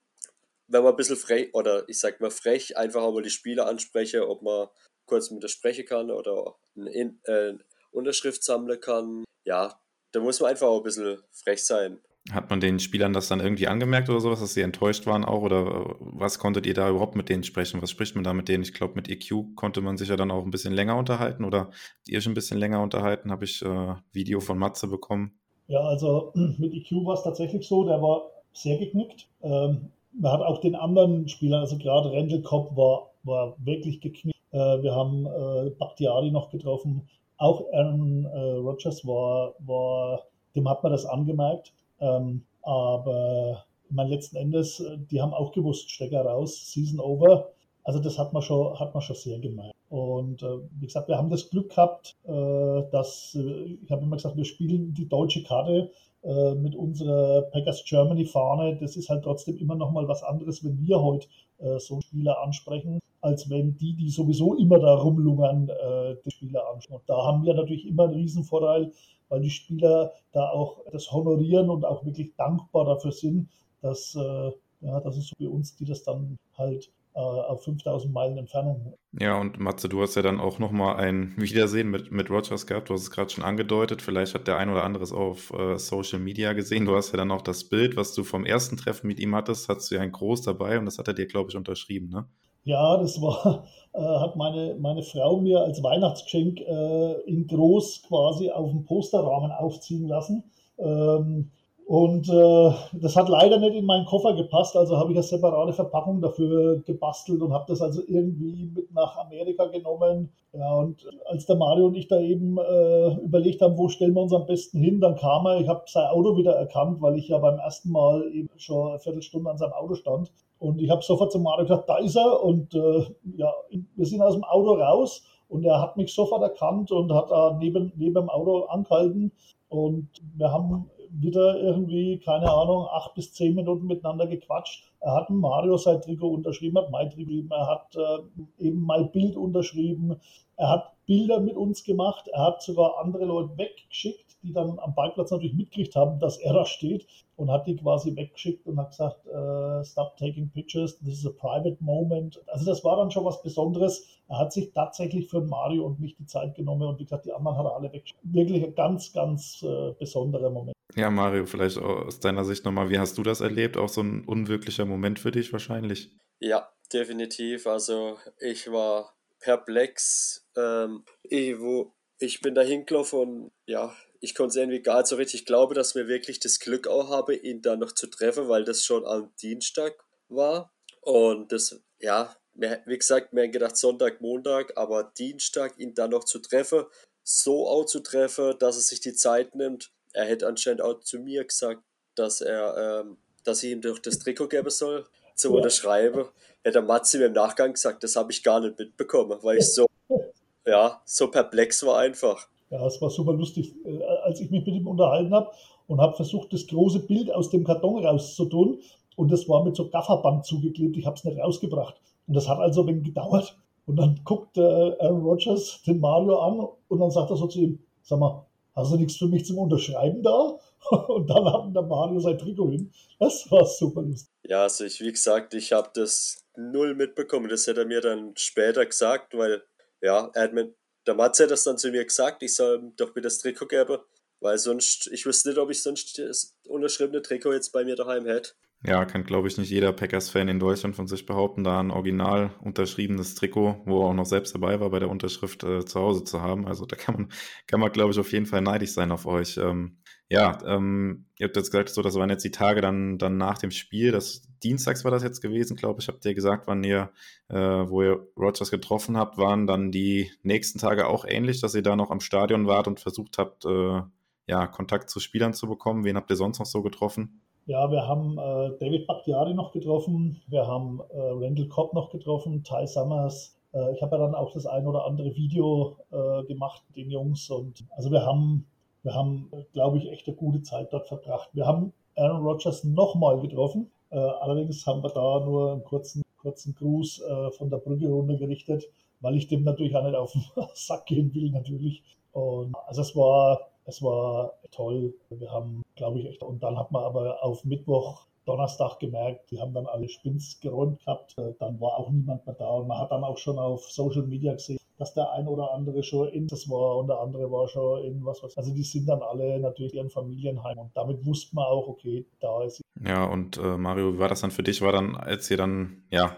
wenn man ein bisschen frech, oder ich sag mal frech, einfach auch mal die Spieler anspreche, ob man kurz mit der sprechen kann oder eine äh, Unterschrift sammeln kann. Ja, da muss man einfach auch ein bisschen frech sein. Hat man den Spielern das dann irgendwie angemerkt oder sowas, dass sie enttäuscht waren auch? Oder was konntet ihr da überhaupt mit denen sprechen? Was spricht man da mit denen? Ich glaube, mit EQ konnte man sich ja dann auch ein bisschen länger unterhalten oder ihr schon ein bisschen länger unterhalten, habe ich äh, Video von Matze bekommen. Ja, also mit EQ war es tatsächlich so, der war sehr geknickt. Ähm, man hat auch den anderen Spielern, also gerade Randall Cobb war, war wirklich geknickt. Äh, wir haben äh, Bakhtiari noch getroffen. Auch Aaron äh, Rodgers war, war, dem hat man das angemerkt. Ähm, aber ich meine, letzten Endes, äh, die haben auch gewusst, Stecker raus, Season over. Also das hat man schon, hat man schon sehr gemeint. Und äh, wie gesagt, wir haben das Glück gehabt, äh, dass, äh, ich habe immer gesagt, wir spielen die deutsche Karte äh, mit unserer Packers Germany Fahne. Das ist halt trotzdem immer noch mal was anderes, wenn wir heute äh, so Spieler ansprechen, als wenn die, die sowieso immer da rumlungern, äh, die Spieler ansprechen. Und da haben wir natürlich immer einen Riesenvorteil, weil die Spieler da auch das honorieren und auch wirklich dankbar dafür sind, dass, äh, ja, das ist so wie uns, die das dann halt auf 5000 Meilen Entfernung. Ja, und Matze, du hast ja dann auch nochmal ein Wiedersehen mit, mit Rogers gehabt. Du hast es gerade schon angedeutet. Vielleicht hat der ein oder andere es auf äh, Social Media gesehen. Du hast ja dann auch das Bild, was du vom ersten Treffen mit ihm hattest, hast du ja ein Groß dabei und das hat er dir, glaube ich, unterschrieben, ne? Ja, das war, äh, hat meine, meine Frau mir als Weihnachtsgeschenk äh, in groß quasi auf dem Posterrahmen aufziehen lassen. Ähm, und äh, das hat leider nicht in meinen Koffer gepasst, also habe ich eine separate Verpackung dafür gebastelt und habe das also irgendwie mit nach Amerika genommen. Ja, und als der Mario und ich da eben äh, überlegt haben, wo stellen wir uns am besten hin, dann kam er, ich habe sein Auto wieder erkannt, weil ich ja beim ersten Mal eben schon eine Viertelstunde an seinem Auto stand. Und ich habe sofort zum Mario gesagt, da ist er. Und äh, ja, wir sind aus dem Auto raus und er hat mich sofort erkannt und hat da neben, neben dem Auto angehalten. Und wir haben wieder irgendwie, keine Ahnung, acht bis zehn Minuten miteinander gequatscht. Er hat Mario sein Trikot unterschrieben, hat mein Trikot, er hat äh, eben mein Bild unterschrieben, er hat Bilder mit uns gemacht, er hat sogar andere Leute weggeschickt, die dann am Ballplatz natürlich mitgekriegt haben, dass er da steht und hat die quasi weggeschickt und hat gesagt, äh, stop taking pictures, this is a private moment. Also das war dann schon was Besonderes. Er hat sich tatsächlich für Mario und mich die Zeit genommen und wie gesagt, die anderen hat er alle weggeschickt. Wirklich ein ganz, ganz äh, besonderer Moment. Ja, Mario, vielleicht aus deiner Sicht nochmal, wie hast du das erlebt? Auch so ein unwirklicher Moment für dich wahrscheinlich? Ja, definitiv. Also ich war perplex. Ähm, ich, wo, ich bin da hingelaufen und ja, ich konnte es irgendwie gar nicht so richtig glauben, dass mir wirklich das Glück auch habe, ihn dann noch zu treffen, weil das schon am Dienstag war. Und das, ja, wie gesagt, mir gedacht Sonntag, Montag, aber Dienstag ihn dann noch zu treffen, so auch zu treffen, dass er sich die Zeit nimmt, er hätte anscheinend auch zu mir gesagt, dass er, ähm, dass ich ihm doch das Trikot geben soll zum ja. Unterschreiben. Hätte Matze mir im Nachgang gesagt, das habe ich gar nicht mitbekommen, weil ich so, ja, so perplex war einfach. Ja, es war super lustig, äh, als ich mich mit ihm unterhalten habe und habe versucht, das große Bild aus dem Karton rauszutun. Und das war mit so Gafferband zugeklebt. Ich habe es nicht rausgebracht. Und das hat also ein wenig gedauert. Und dann guckt äh, Aaron Rodgers den Mario an und dann sagt er so zu ihm, sag mal, hast du nichts für mich zum Unterschreiben da? Und dann hat der Mario sein Trikot hin. Das war super lustig. Ja, also ich, wie gesagt, ich habe das null mitbekommen. Das hätte er mir dann später gesagt, weil, ja, er hat mir, der Mats hat das dann zu mir gesagt, ich soll ihm doch bitte das Trikot geben, weil sonst, ich wüsste nicht, ob ich sonst das unterschriebene Trikot jetzt bei mir daheim hätte. Ja, kann, glaube ich, nicht jeder Packers-Fan in Deutschland von sich behaupten, da ein original unterschriebenes Trikot, wo er auch noch selbst dabei war, bei der Unterschrift äh, zu Hause zu haben. Also da kann man, kann man, glaube ich, auf jeden Fall neidisch sein auf euch. Ähm, ja, ähm, ihr habt jetzt gesagt, so, das waren jetzt die Tage dann, dann nach dem Spiel. Das Dienstags war das jetzt gewesen, glaube ich, habt ihr gesagt, wann ihr, äh, wo ihr Rogers getroffen habt, waren dann die nächsten Tage auch ähnlich, dass ihr da noch am Stadion wart und versucht habt, äh, ja, Kontakt zu Spielern zu bekommen. Wen habt ihr sonst noch so getroffen? Ja, wir haben äh, David Bakhtiari noch getroffen, wir haben äh, Randall Cobb noch getroffen, Ty Summers. Äh, ich habe ja dann auch das ein oder andere Video äh, gemacht mit den Jungs und also wir haben, wir haben, glaube ich, echt eine gute Zeit dort verbracht. Wir haben Aaron Rodgers nochmal getroffen. Äh, allerdings haben wir da nur einen kurzen, kurzen Gruß äh, von der Brücke runter gerichtet, weil ich dem natürlich auch nicht auf den Sack gehen will, natürlich. Und also es war es war toll. Wir haben, glaube ich, echt. Und dann hat man aber auf Mittwoch, Donnerstag gemerkt, die haben dann alle Spins geräumt gehabt. Äh, dann war auch niemand mehr da. Und man hat dann auch schon auf Social Media gesehen, dass der ein oder andere schon in das war und der andere war schon in was was. Also die sind dann alle natürlich ihren Familienheim. Und damit wusste man auch, okay, da ist. Ja, und äh, Mario, wie war das dann für dich? War dann, als ihr dann, ja,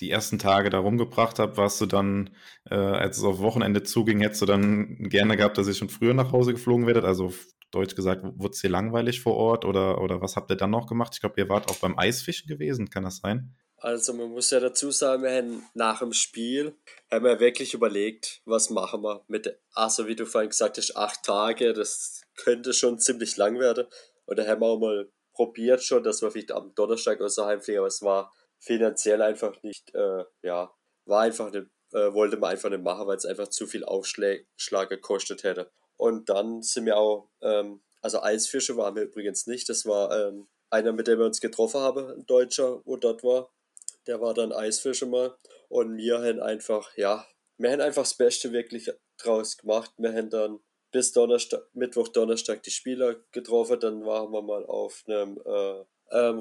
die ersten Tage da rumgebracht habt, warst du dann, äh, als es auf Wochenende zuging, hättest du dann gerne gehabt, dass ihr schon früher nach Hause geflogen werdet? Also deutsch gesagt, wurde es dir langweilig vor Ort oder, oder was habt ihr dann noch gemacht? Ich glaube, ihr wart auch beim Eisfischen gewesen, kann das sein? Also man muss ja dazu sagen, wir haben nach dem Spiel haben wir wirklich überlegt, was machen wir mit, also wie du vorhin gesagt hast, acht Tage, das könnte schon ziemlich lang werden. Oder haben wir auch mal probiert schon, dass wir vielleicht am Donnerstag außer heimfliegen, aber es war finanziell einfach nicht, äh, ja, war einfach nicht, äh, wollte man einfach nicht machen, weil es einfach zu viel Aufschlag gekostet hätte. Und dann sind wir auch, ähm, also Eisfische waren wir übrigens nicht, das war ähm, einer, mit dem wir uns getroffen haben, ein Deutscher, wo dort war. Der war dann Eisfische mal. Und wir haben einfach, ja, wir haben einfach das Beste wirklich draus gemacht. Wir haben dann bis Donnerstag, Mittwoch, Donnerstag die Spieler getroffen. Dann waren wir mal auf einem äh, ähm,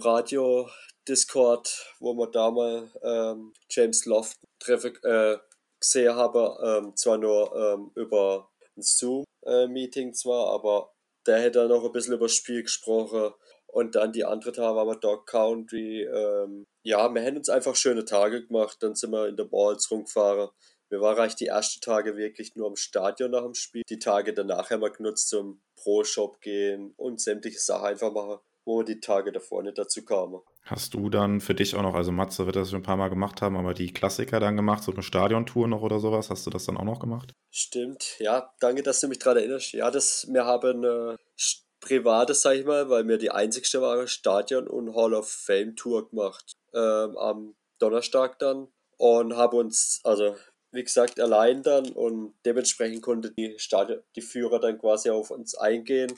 Radio-Discord, wo wir da mal ähm, James Loft treffen, äh, gesehen haben. Ähm, zwar nur ähm, über ein Zoom-Meeting zwar, aber der hätte noch ein bisschen über das Spiel gesprochen. Und dann die andere Tage waren wir Dog Country. Ähm, ja, wir haben uns einfach schöne Tage gemacht. Dann sind wir in der Balls rumgefahren. Wir waren eigentlich die ersten Tage wirklich nur am Stadion nach dem Spiel. Die Tage danach haben wir genutzt zum Pro-Shop gehen und sämtliche Sachen einfach machen, wo wir die Tage davor nicht dazu kamen. Hast du dann für dich auch noch, also Matze wird das schon ein paar Mal gemacht haben, aber die Klassiker dann gemacht, so eine Stadiontour noch oder sowas, hast du das dann auch noch gemacht? Stimmt, ja, danke, dass du mich daran erinnerst. Ja, das, wir haben eine privates, sag ich mal, weil wir die einzigste waren, Stadion- und Hall of Fame-Tour gemacht. Ähm, am Donnerstag dann und haben uns, also wie gesagt, allein dann und dementsprechend konnte die, Stadion, die Führer dann quasi auf uns eingehen.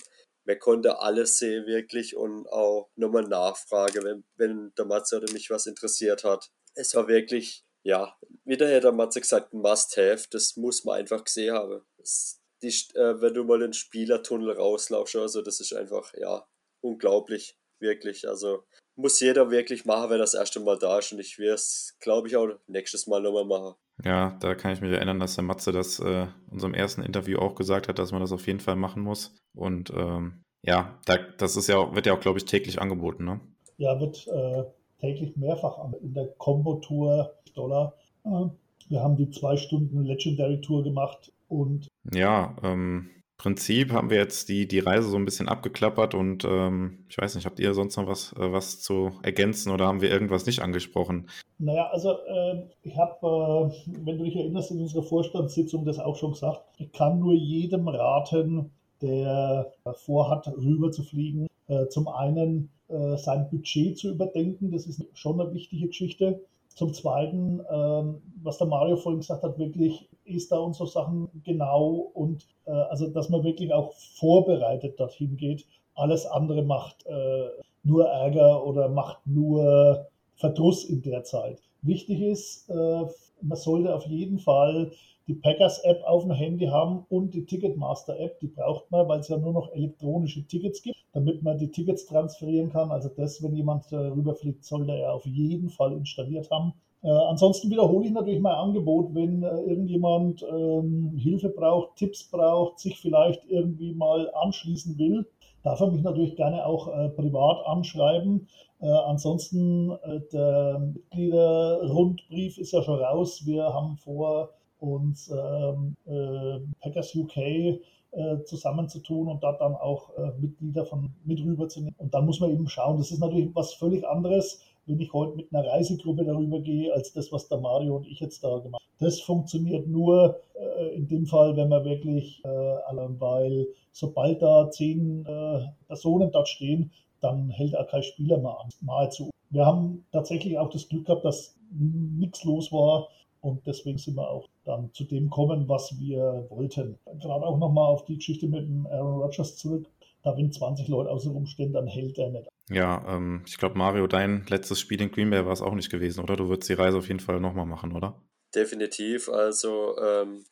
Man konnte alles sehen wirklich und auch nochmal nachfragen, wenn, wenn der Matze oder mich was interessiert hat. Es war wirklich, ja, wie der Herr Matze gesagt, ein Must-Have. Das muss man einfach gesehen haben. Das, die, äh, wenn du mal den Spielertunnel rauslaufst, also das ist einfach, ja, unglaublich, wirklich. Also muss jeder wirklich machen, wenn das erste Mal da ist und ich werde es, glaube ich, auch nächstes Mal nochmal machen. Ja, da kann ich mich erinnern, dass der Matze das äh, in unserem ersten Interview auch gesagt hat, dass man das auf jeden Fall machen muss. Und ähm, ja, da, das ist ja, wird ja auch, glaube ich, täglich angeboten, ne? Ja, wird äh, täglich mehrfach in der Combo-Tour Dollar. Äh, wir haben die zwei Stunden Legendary Tour gemacht und. Ja, ähm, Prinzip haben wir jetzt die, die Reise so ein bisschen abgeklappert und ähm, ich weiß nicht, habt ihr sonst noch was, äh, was zu ergänzen oder haben wir irgendwas nicht angesprochen? Naja, also äh, ich habe, äh, wenn du dich erinnerst, in unserer Vorstandssitzung das auch schon gesagt, ich kann nur jedem raten, der vorhat, rüber zu fliegen, äh, zum einen äh, sein Budget zu überdenken, das ist schon eine wichtige Geschichte. Zum Zweiten, ähm, was der Mario vorhin gesagt hat, wirklich ist da und so Sachen genau und äh, also, dass man wirklich auch vorbereitet dorthin geht. Alles andere macht äh, nur Ärger oder macht nur Verdruss in der Zeit. Wichtig ist, äh, man sollte auf jeden Fall die Packers-App auf dem Handy haben und die Ticketmaster-App, die braucht man, weil es ja nur noch elektronische Tickets gibt, damit man die Tickets transferieren kann. Also das, wenn jemand äh, rüberfliegt, sollte er auf jeden Fall installiert haben. Äh, ansonsten wiederhole ich natürlich mein Angebot, wenn äh, irgendjemand ähm, Hilfe braucht, Tipps braucht, sich vielleicht irgendwie mal anschließen will, darf er mich natürlich gerne auch äh, privat anschreiben. Äh, ansonsten, äh, der Mitgliederrundbrief ist ja schon raus. Wir haben vor, uns ähm, äh, Packers UK äh, zusammenzutun und da dann auch äh, Mitglieder von mit rüberzunehmen. Und dann muss man eben schauen, das ist natürlich was völlig anderes, wenn ich heute mit einer Reisegruppe darüber gehe, als das, was der Mario und ich jetzt da gemacht haben. Das funktioniert nur äh, in dem Fall, wenn man wirklich, äh, weil sobald da zehn äh, Personen dort stehen, dann hält auch kein Spieler mehr an, nahezu. Wir haben tatsächlich auch das Glück gehabt, dass nichts los war und deswegen sind wir auch dann zu dem kommen, was wir wollten. Gerade auch nochmal auf die Geschichte mit dem Aaron Rodgers zurück. Da wenn 20 Leute außen rumstehen, dann hält er nicht. Ja, ähm, ich glaube, Mario, dein letztes Spiel in Green Bay war es auch nicht gewesen, oder? Du würdest die Reise auf jeden Fall nochmal machen, oder? Definitiv. Also ähm,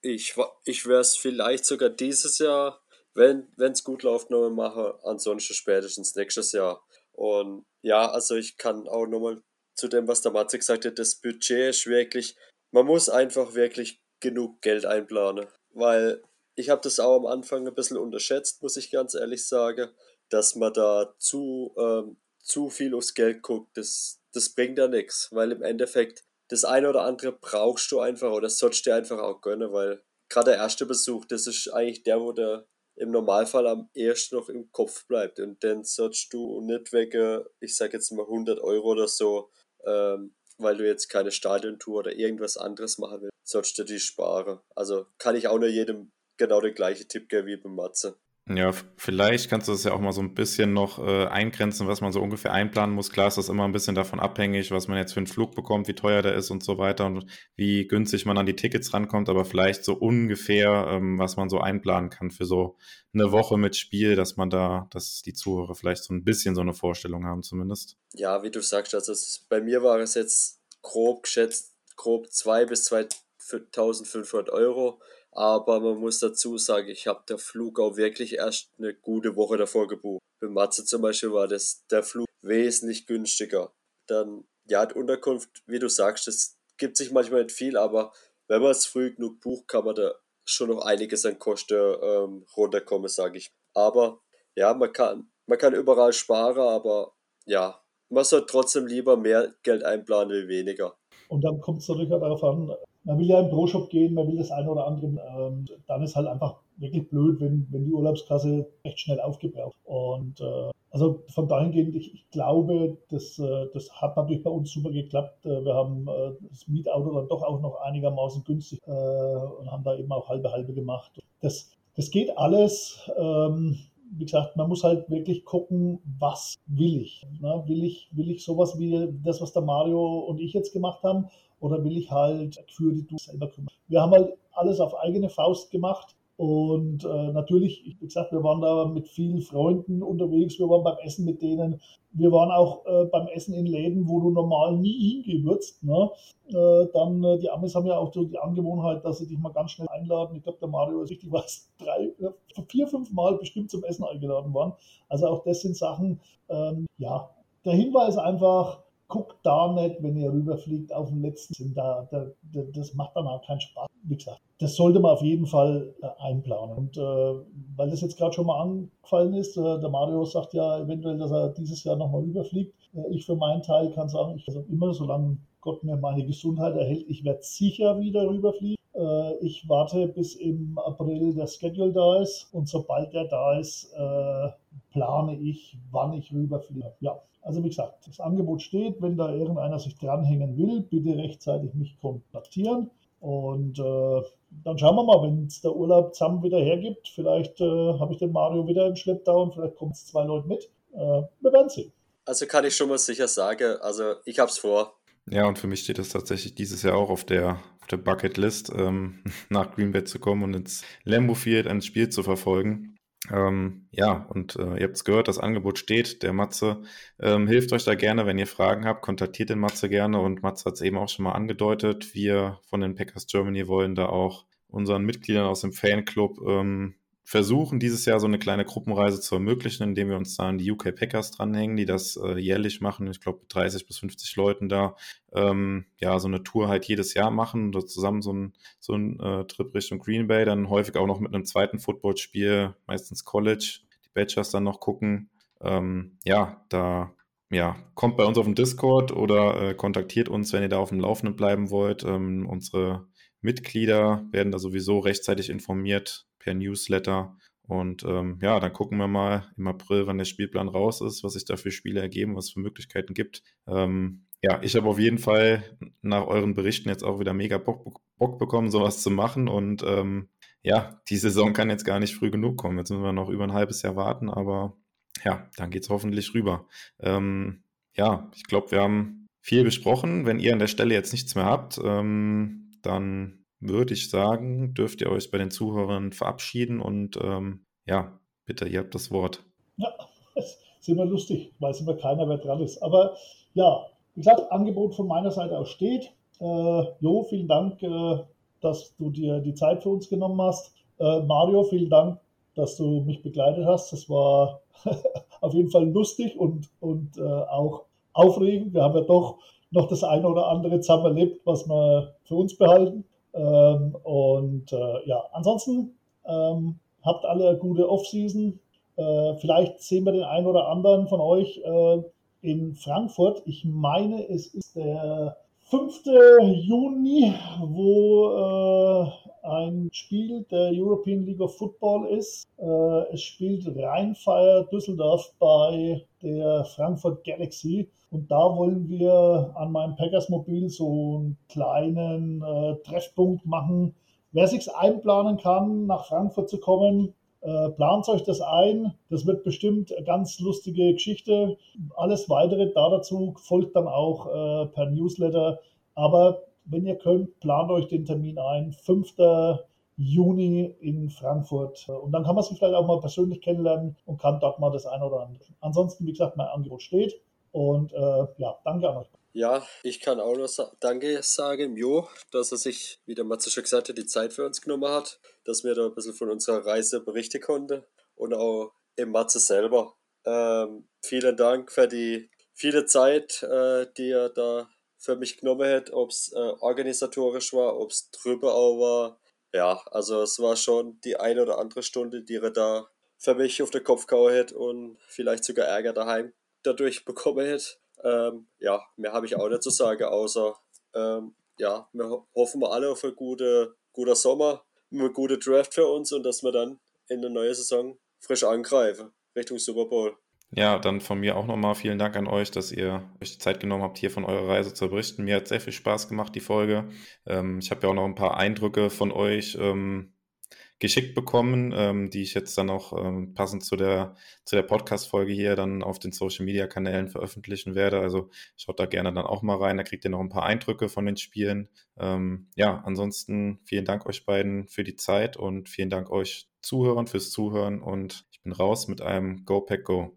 ich, ich wäre es vielleicht sogar dieses Jahr, wenn es gut läuft, nochmal machen. Ansonsten spätestens nächstes Jahr. Und ja, also ich kann auch nochmal zu dem, was der Matze gesagt hat, das Budget ist wirklich, man muss einfach wirklich genug Geld einplanen. Weil ich habe das auch am Anfang ein bisschen unterschätzt, muss ich ganz ehrlich sagen, dass man da zu, ähm, zu viel aufs Geld guckt. Das, das bringt ja nichts, weil im Endeffekt das eine oder andere brauchst du einfach oder sollst du dir einfach auch gönnen, weil gerade der erste Besuch, das ist eigentlich der, wo der im Normalfall am ersten noch im Kopf bleibt und dann sollst du nicht wegen, ich sag jetzt mal 100 Euro oder so, ähm, weil du jetzt keine Stadiontour oder irgendwas anderes machen willst, sollst du die sparen. Also kann ich auch nur jedem genau den gleichen Tipp geben wie beim Matze. Ja, vielleicht kannst du das ja auch mal so ein bisschen noch äh, eingrenzen, was man so ungefähr einplanen muss. Klar ist das immer ein bisschen davon abhängig, was man jetzt für einen Flug bekommt, wie teuer der ist und so weiter und wie günstig man an die Tickets rankommt, aber vielleicht so ungefähr, ähm, was man so einplanen kann für so eine Woche mit Spiel, dass man da, dass die Zuhörer vielleicht so ein bisschen so eine Vorstellung haben zumindest. Ja, wie du sagst, also es, bei mir war es jetzt grob geschätzt, grob 2 bis 2500 Euro. Aber man muss dazu sagen, ich habe der Flug auch wirklich erst eine gute Woche davor gebucht. Für Matze zum Beispiel war das der Flug wesentlich günstiger. Dann, ja, die Unterkunft, wie du sagst, das gibt sich manchmal nicht viel, aber wenn man es früh genug bucht, kann man da schon noch einiges an Kosten ähm, runterkommen, sage ich. Aber ja, man kann, man kann überall sparen, aber ja, man soll trotzdem lieber mehr Geld einplanen wie weniger. Und dann kommt es natürlich darauf an, man will ja im Pro-Shop gehen, man will das eine oder andere. Ähm, dann ist halt einfach wirklich blöd, wenn, wenn die Urlaubskasse recht schnell aufgebraucht. Und äh, also von dahingehend, ich, ich glaube, das, äh, das hat natürlich bei uns super geklappt. Äh, wir haben äh, das Mietauto dann doch auch noch einigermaßen günstig äh, und haben da eben auch halbe halbe gemacht. Das, das geht alles. Ähm, wie gesagt, man muss halt wirklich gucken, was will ich. Ne? Will ich, will ich sowas wie das, was der Mario und ich jetzt gemacht haben, oder will ich halt für die Tour selber kümmern? Wir haben halt alles auf eigene Faust gemacht. Und äh, natürlich, wie gesagt, wir waren da mit vielen Freunden unterwegs, wir waren beim Essen mit denen, wir waren auch äh, beim Essen in Läden, wo du normal nie hingehen würdest. Ne? Äh, dann, äh, die Amis haben ja auch so die Angewohnheit, dass sie dich mal ganz schnell einladen. Ich glaube, der Mario ist richtig was, drei, vier, fünf Mal bestimmt zum Essen eingeladen worden. Also auch das sind Sachen, ähm, ja, der Hinweis einfach, guckt da nicht, wenn ihr rüberfliegt, auf den letzten Sinn. Da, da, das macht dann auch keinen Spaß. Wie gesagt, das sollte man auf jeden Fall äh, einplanen. Und äh, weil das jetzt gerade schon mal angefallen ist, äh, der Mario sagt ja eventuell, dass er dieses Jahr nochmal rüberfliegt. Äh, ich für meinen Teil kann sagen, ich also immer, solange Gott mir meine Gesundheit erhält, ich werde sicher wieder rüberfliegen. Äh, ich warte bis im April der Schedule da ist und sobald der da ist, äh, plane ich, wann ich rüberfliege. Ja, also wie gesagt, das Angebot steht, wenn da irgendeiner sich dranhängen will, bitte rechtzeitig mich kontaktieren. Und äh, dann schauen wir mal, wenn es der Urlaub zusammen wieder hergibt. Vielleicht äh, habe ich den Mario wieder im Schlepptau und vielleicht kommen es zwei Leute mit. Äh, wir werden sehen. Also kann ich schon mal sicher sagen, also ich habe es vor. Ja, und für mich steht es tatsächlich dieses Jahr auch auf der, auf der Bucketlist, ähm, nach Green Bay zu kommen und ins Lambo Field ein Spiel zu verfolgen. Ähm, ja, und äh, ihr habt es gehört, das Angebot steht. Der Matze ähm, hilft euch da gerne, wenn ihr Fragen habt, kontaktiert den Matze gerne. Und Matze hat es eben auch schon mal angedeutet. Wir von den Packers Germany wollen da auch unseren Mitgliedern aus dem Fanclub ähm, versuchen, dieses Jahr so eine kleine Gruppenreise zu ermöglichen, indem wir uns da an die UK Packers dranhängen, die das äh, jährlich machen. Ich glaube, 30 bis 50 Leuten da ähm, ja so eine Tour halt jedes Jahr machen und zusammen so ein, so äh, Trip Richtung Green Bay, dann häufig auch noch mit einem zweiten Footballspiel, meistens College, die Badgers dann noch gucken. Ähm, ja, da ja, kommt bei uns auf den Discord oder äh, kontaktiert uns, wenn ihr da auf dem Laufenden bleiben wollt. Ähm, unsere Mitglieder werden da sowieso rechtzeitig informiert per Newsletter. Und ähm, ja, dann gucken wir mal im April, wann der Spielplan raus ist, was sich da für Spiele ergeben, was es für Möglichkeiten gibt. Ähm, ja, ich habe auf jeden Fall nach euren Berichten jetzt auch wieder mega Bock, Bock bekommen, sowas zu machen. Und ähm, ja, die Saison kann jetzt gar nicht früh genug kommen. Jetzt müssen wir noch über ein halbes Jahr warten, aber ja, dann geht es hoffentlich rüber. Ähm, ja, ich glaube, wir haben viel besprochen. Wenn ihr an der Stelle jetzt nichts mehr habt, ähm, dann würde ich sagen, dürft ihr euch bei den Zuhörern verabschieden und ähm, ja, bitte, ihr habt das Wort. Ja, das ist immer lustig, weiß immer keiner, wer dran ist. Aber ja, wie gesagt, Angebot von meiner Seite aus steht. Äh, jo, vielen Dank, äh, dass du dir die Zeit für uns genommen hast. Äh, Mario, vielen Dank, dass du mich begleitet hast. Das war auf jeden Fall lustig und, und äh, auch aufregend. Wir haben ja doch noch das eine oder andere zusammen erlebt, was wir für uns behalten. Ähm, und äh, ja, ansonsten ähm, habt alle gute Off-Season. Äh, vielleicht sehen wir den einen oder anderen von euch äh, in Frankfurt. Ich meine, es ist der 5. Juni, wo äh, ein Spiel der European League of Football ist. Äh, es spielt Rheinfire Düsseldorf bei der Frankfurt Galaxy. Und da wollen wir an meinem Packers Mobil so einen kleinen äh, Treffpunkt machen. Wer sich einplanen kann, nach Frankfurt zu kommen, Äh, plant euch das ein. Das wird bestimmt eine ganz lustige Geschichte. Alles weitere da dazu folgt dann auch äh, per Newsletter. Aber wenn ihr könnt, plant euch den Termin ein. 5. Juni in Frankfurt. Und dann kann man sich vielleicht auch mal persönlich kennenlernen und kann dort mal das eine oder andere. Ansonsten, wie gesagt, mein Angebot steht. Und äh, ja, danke an euch. Ja, ich kann auch noch sa Danke sagen, Jo, dass er sich, wie der Matze schon gesagt hat, die Zeit für uns genommen hat, dass wir da ein bisschen von unserer Reise berichten konnten und auch im Matze selber. Ähm, vielen Dank für die viele Zeit, äh, die er da für mich genommen hat, ob es äh, organisatorisch war, ob es drüber auch war. Ja, also es war schon die eine oder andere Stunde, die er da für mich auf den Kopf gehauen hat und vielleicht sogar Ärger daheim dadurch bekommen hat. Ähm, ja, mehr habe ich auch nicht zu sagen, außer ähm, ja, wir hoffen wir alle auf einen guten, guten Sommer, einen guten Draft für uns und dass wir dann in der neuen Saison frisch angreifen Richtung Super Bowl. Ja, dann von mir auch nochmal vielen Dank an euch, dass ihr euch die Zeit genommen habt, hier von eurer Reise zu berichten. Mir hat sehr viel Spaß gemacht, die Folge. Ähm, ich habe ja auch noch ein paar Eindrücke von euch ähm, geschickt bekommen, ähm, die ich jetzt dann auch ähm, passend zu der, zu der Podcast-Folge hier dann auf den Social-Media-Kanälen veröffentlichen werde. Also schaut da gerne dann auch mal rein, da kriegt ihr noch ein paar Eindrücke von den Spielen. Ähm, ja, ansonsten vielen Dank euch beiden für die Zeit und vielen Dank euch Zuhörern fürs Zuhören und ich bin raus mit einem Go Pack Go.